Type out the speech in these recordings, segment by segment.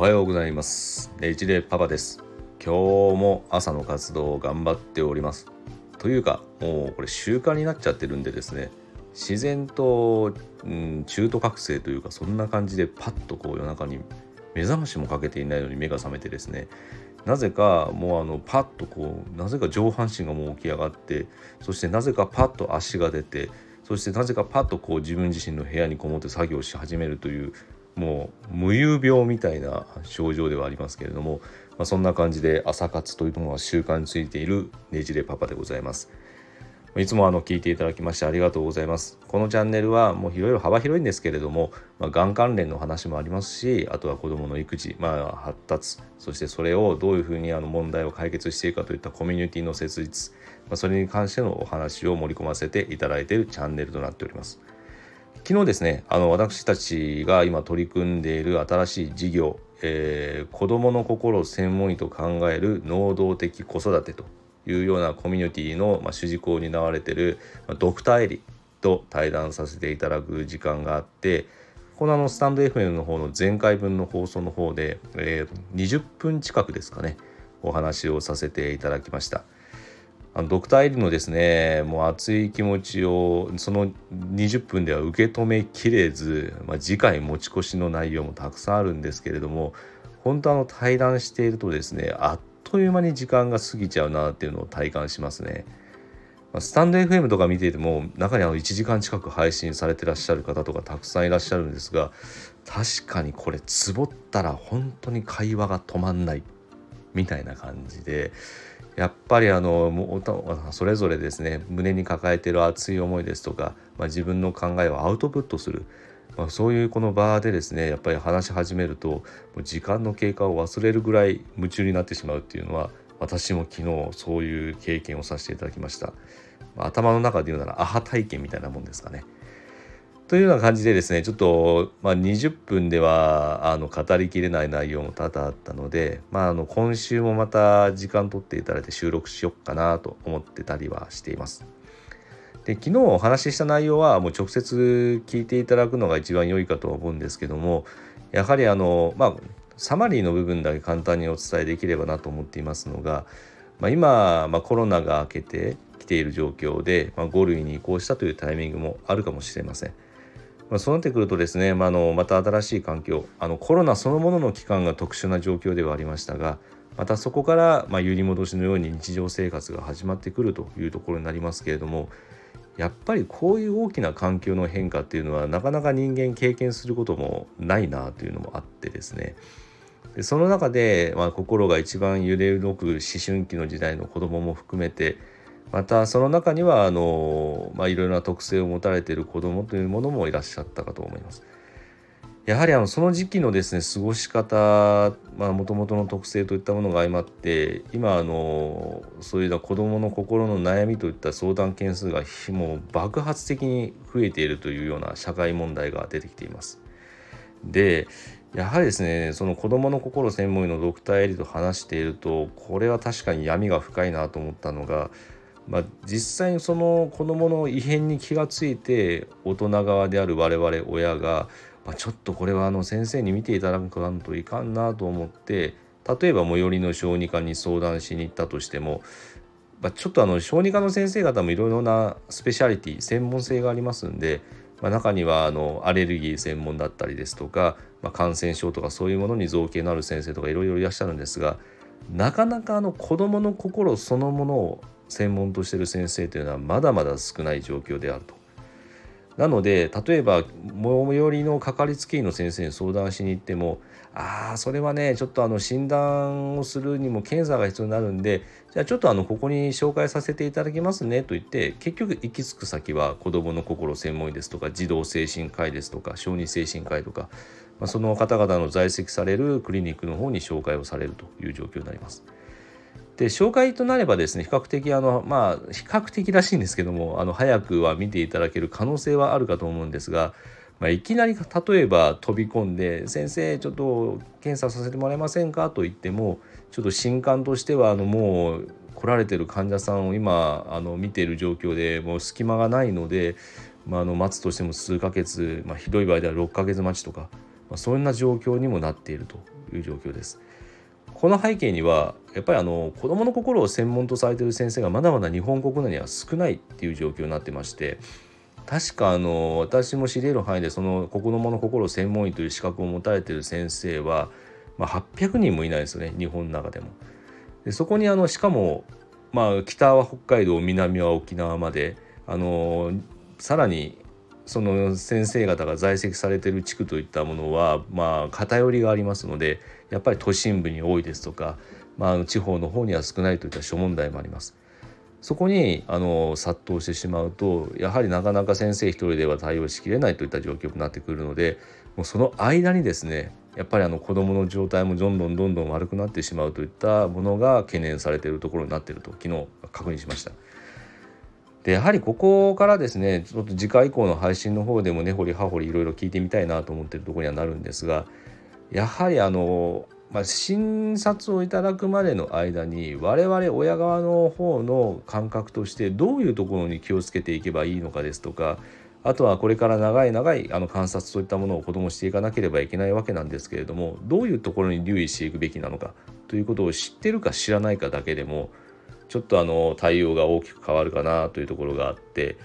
はようございます。レジレパパです。今日も朝の活動を頑張っております。というかもうこれ習慣になっちゃってるんでですね。自然と、うん、中途覚醒というかそんな感じでパッとこう夜中に目覚ましもかけていないのに目が覚めてですね。なぜかもうあのパッとこうなぜか上半身がもう起き上がってそしてなぜかパッと足が出てそしてなぜかパッとこう自分自身の部屋にこもって作業し始めるというもう無遊病みたいな症状ではありますけれども、まあ、そんな感じで朝活というものは習慣についているねじれパパでございます。いつもあの聞いていただきましてありがとうございます。このチャンネルはもういろいろ幅広いんですけれども、まあ、がん関連の話もありますし、あとは子どもの育児、まあ、発達、そしてそれをどういうふうにあの問題を解決していくかといったコミュニティの設立、まあ、それに関してのお話を盛り込ませていただいているチャンネルとなっております。昨日ですね、あの私たちが今取り組んでいる新しい事業、えー、子どもの心を専門医と考える能動的子育てというようなコミュニティの、まあ、主軸を担われてる、まあ、ドクターエリと対談させていただく時間があってこのあのスタンド FM の方の前回分の放送の方で、えー、20分近くですかねお話をさせていただきました。あのドクターエリのですねもう熱い気持ちをその20分では受け止めきれず、まあ、次回持ち越しの内容もたくさんあるんですけれども本当あの対談しているとですねあっという間に時間が過ぎちゃうなっていうのを体感しますね。スタンド FM とか見ていても中にあの1時間近く配信されてらっしゃる方とかたくさんいらっしゃるんですが確かにこれつぼったら本当に会話が止まんないみたいな感じでやっぱりあのそれぞれですね胸に抱えてる熱い思いですとか、まあ、自分の考えをアウトプットする。まあ、そういうこの場でですねやっぱり話し始めるともう時間の経過を忘れるぐらい夢中になってしまうっていうのは私も昨日そういう経験をさせていただきました、ま、頭の中で言うならアハ体験みたいなもんですかね。というような感じでですねちょっと、まあ、20分ではあの語りきれない内容も多々あったので、まあ、あの今週もまた時間取っていただいて収録しよっかなと思ってたりはしています。で昨日お話しした内容はもう直接聞いていただくのが一番良いかとは思うんですけどもやはりあのまあサマリーの部分だけ簡単にお伝えできればなと思っていますのが、まあ、今、まあ、コロナが明けてきている状況で、ま、5類に移行したというタイミングもあるかもしれません。まあ、そうなってくるとですね、まあ、のまた新しい環境あのコロナそのものの期間が特殊な状況ではありましたがまたそこから、まあ、揺り戻しのように日常生活が始まってくるというところになりますけれどもやっぱりこういう大きな環境の変化っていうのはなかなか人間経験することもないなというのもあってですね。でその中で、まあ、心が一番揺れ動く思春期の時代の子供も含めてまたその中にはあの、まあ、いろいろな特性を持たれている子供というものもいらっしゃったかと思います。やはりあのその時期のですね過ごし方もともとの特性といったものが相まって今あのそういう子どもの心の悩みといった相談件数がもう爆発的に増えているというような社会問題が出てきています。でやはりですねその子どもの心専門医のドクターエリと話しているとこれは確かに闇が深いなと思ったのが、まあ、実際にその子どもの異変に気がついて大人側である我々親がまあ、ちょっとこれはあの先生に見ていただかんといかんなと思って例えば最寄りの小児科に相談しに行ったとしても、まあ、ちょっとあの小児科の先生方もいろいろなスペシャリティ専門性がありますんで、まあ、中にはあのアレルギー専門だったりですとか、まあ、感染症とかそういうものに造形のある先生とかいろいろいらっしゃるんですがなかなかあの子どもの心そのものを専門としてる先生というのはまだまだ少ない状況であると。なので例えば最寄りのかかりつけ医の先生に相談しに行ってもああそれはねちょっとあの診断をするにも検査が必要になるんでじゃあちょっとあのここに紹介させていただきますねと言って結局行き着く先は子どもの心専門医ですとか児童精神科医ですとか小児精神科医とか、まあ、その方々の在籍されるクリニックの方に紹介をされるという状況になります。で紹介となればですね比較的あのまあ比較的らしいんですけどもあの早くは見ていただける可能性はあるかと思うんですが、まあ、いきなり例えば飛び込んで「先生ちょっと検査させてもらえませんか?」と言ってもちょっと新刊としてはあのもう来られてる患者さんを今あの見ている状況でもう隙間がないので、まあ、あの待つとしても数ヶ月、まあ、ひどい場合では6ヶ月待ちとか、まあ、そんな状況にもなっているという状況です。この背景にはやっぱりあの子どもの心を専門とされている先生がまだまだ日本国内には少ないっていう状況になってまして確かあの私も知り得る範囲でその子どもの心専門医という資格を持たれている先生は、まあ、800人もいないですよね日本の中でも。でそこにあのしかも、まあ、北は北海道南は沖縄まであのさらにその先生方が在籍されてる地区といったものはまあ偏りがありますのでやっぱり都心部に多いですとか、まあ、地方の方には少ないといった諸問題もあります。そこにあの殺到してしまうとやはりなかなか先生一人では対応しきれないといった状況になってくるのでもうその間にですねやっぱりあの子どもの状態もどんどんどんどん悪くなってしまうといったものが懸念されているところになっていると昨日確認しました。でやはりここからですねちょっと次回以降の配信の方でも根掘り葉掘りいろいろ聞いてみたいなと思ってるところにはなるんですがやはりあの、まあ、診察をいただくまでの間に我々親側の方の感覚としてどういうところに気をつけていけばいいのかですとかあとはこれから長い長いあの観察といったものを子どもしていかなければいけないわけなんですけれどもどういうところに留意していくべきなのかということを知ってるか知らないかだけでもちょっとあの対応が大きく変わるかなというところがあって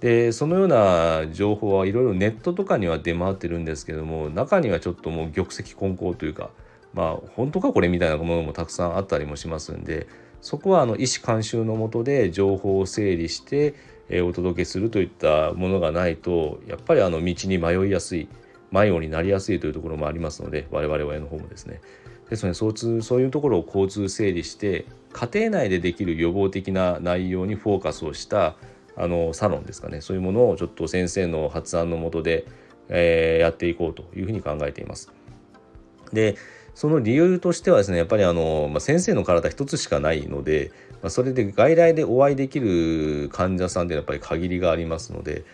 でそのような情報はいろいろネットとかには出回ってるんですけども中にはちょっともう玉石混交というかまあ本当かこれみたいなものもたくさんあったりもしますんでそこはあの医師監修のもとで情報を整理してお届けするといったものがないとやっぱりあの道に迷いやすい迷子になりやすいというところもありますので我々親の方もですね。ですのでそういうところを交通整理して家庭内でできる予防的な内容にフォーカスをしたあのサロンですかねそういうものをちょっと先生の発案のもとで、えー、やっていこうというふうに考えています。でその理由としてはですねやっぱりあの、まあ、先生の体一つしかないので、まあ、それで外来でお会いできる患者さんってやっぱり限りがありますので、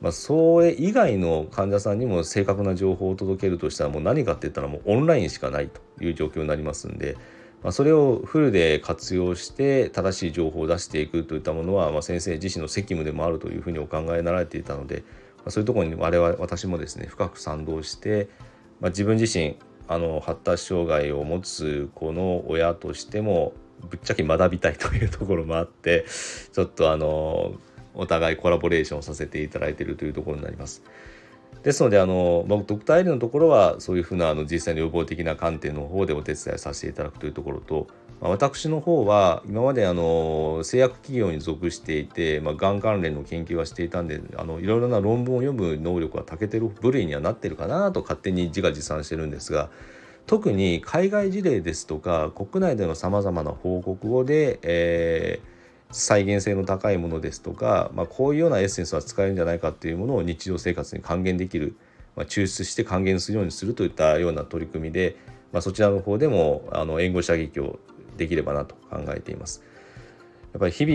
まあ、それ以外の患者さんにも正確な情報を届けるとしたらもう何かって言ったらもうオンラインしかないという状況になりますんで、まあ、それをフルで活用して正しい情報を出していくといったものは、まあ、先生自身の責務でもあるというふうにお考えになられていたので、まあ、そういうところに我々私もですね深く賛同して、まあ、自分自身あの発達障害を持つ子の親としてもぶっちゃけ学びたいというところもあってちょっとあのお互いコラボレーションさせていただいているというところになります。ですのであの、まあ、ドクターエリのところはそういうふうなあの実際の予防的な観点の方でお手伝いさせていただくというところと、まあ、私の方は今まであの製薬企業に属していて、まあ、がん関連の研究はしていたんであのいろいろな論文を読む能力は長けてる部類にはなってるかなと勝手に自画自賛してるんですが特に海外事例ですとか国内でのさまざまな報告をで、えー再現性の高いものですとか、まあ、こういうようなエッセンスは使えるんじゃないかっていうものを日常生活に還元できる、まあ、抽出して還元するようにするといったような取り組みで、まあ、そちらの方でもあの援護射撃をできればなと考えています。やっぱり日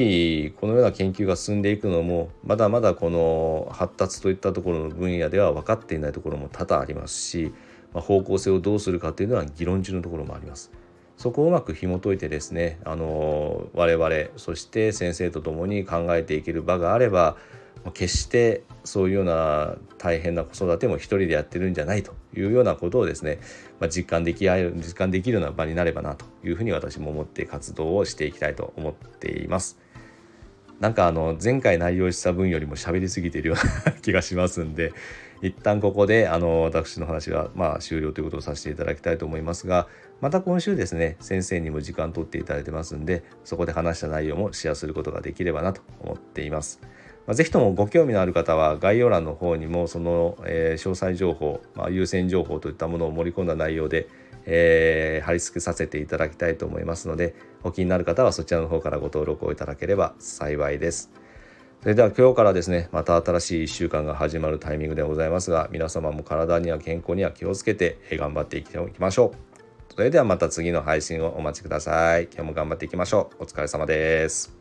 々このような研究が進んでいくのもまだまだこの発達といったところの分野では分かっていないところも多々ありますし、まあ、方向性をどうするかというのは議論中のところもあります。そこをうまく紐解いてですねあの我々そして先生と共に考えていける場があれば決してそういうような大変な子育ても一人でやってるんじゃないというようなことをですね、まあ、実感でき合える実感できるような場になればなというふうに私も思って活動をしていきたいと思っています。なんかあの前回内容した分よりも喋りすぎているような気がしますんで一旦ここであの私の話はまあ終了ということをさせていただきたいと思いますがまた今週ですね先生にも時間取っていただいてますんでそこで話した内容もシェアすることができればなと思っています。まあ、ぜひともご興味のある方は概要欄の方にもその、詳細情報、まあ、優先情報といったものを盛り込んだ内容で、えー、貼り付けさせていただきたいと思いますのでお気になる方はそちらの方からご登録をいただければ幸いです。それでは今日からですねまた新しい1週間が始まるタイミングでございますが皆様も体には健康には気をつけて頑張っていきましょうそれではまた次の配信をお待ちください。今日も頑張っていきましょう。お疲れ様です。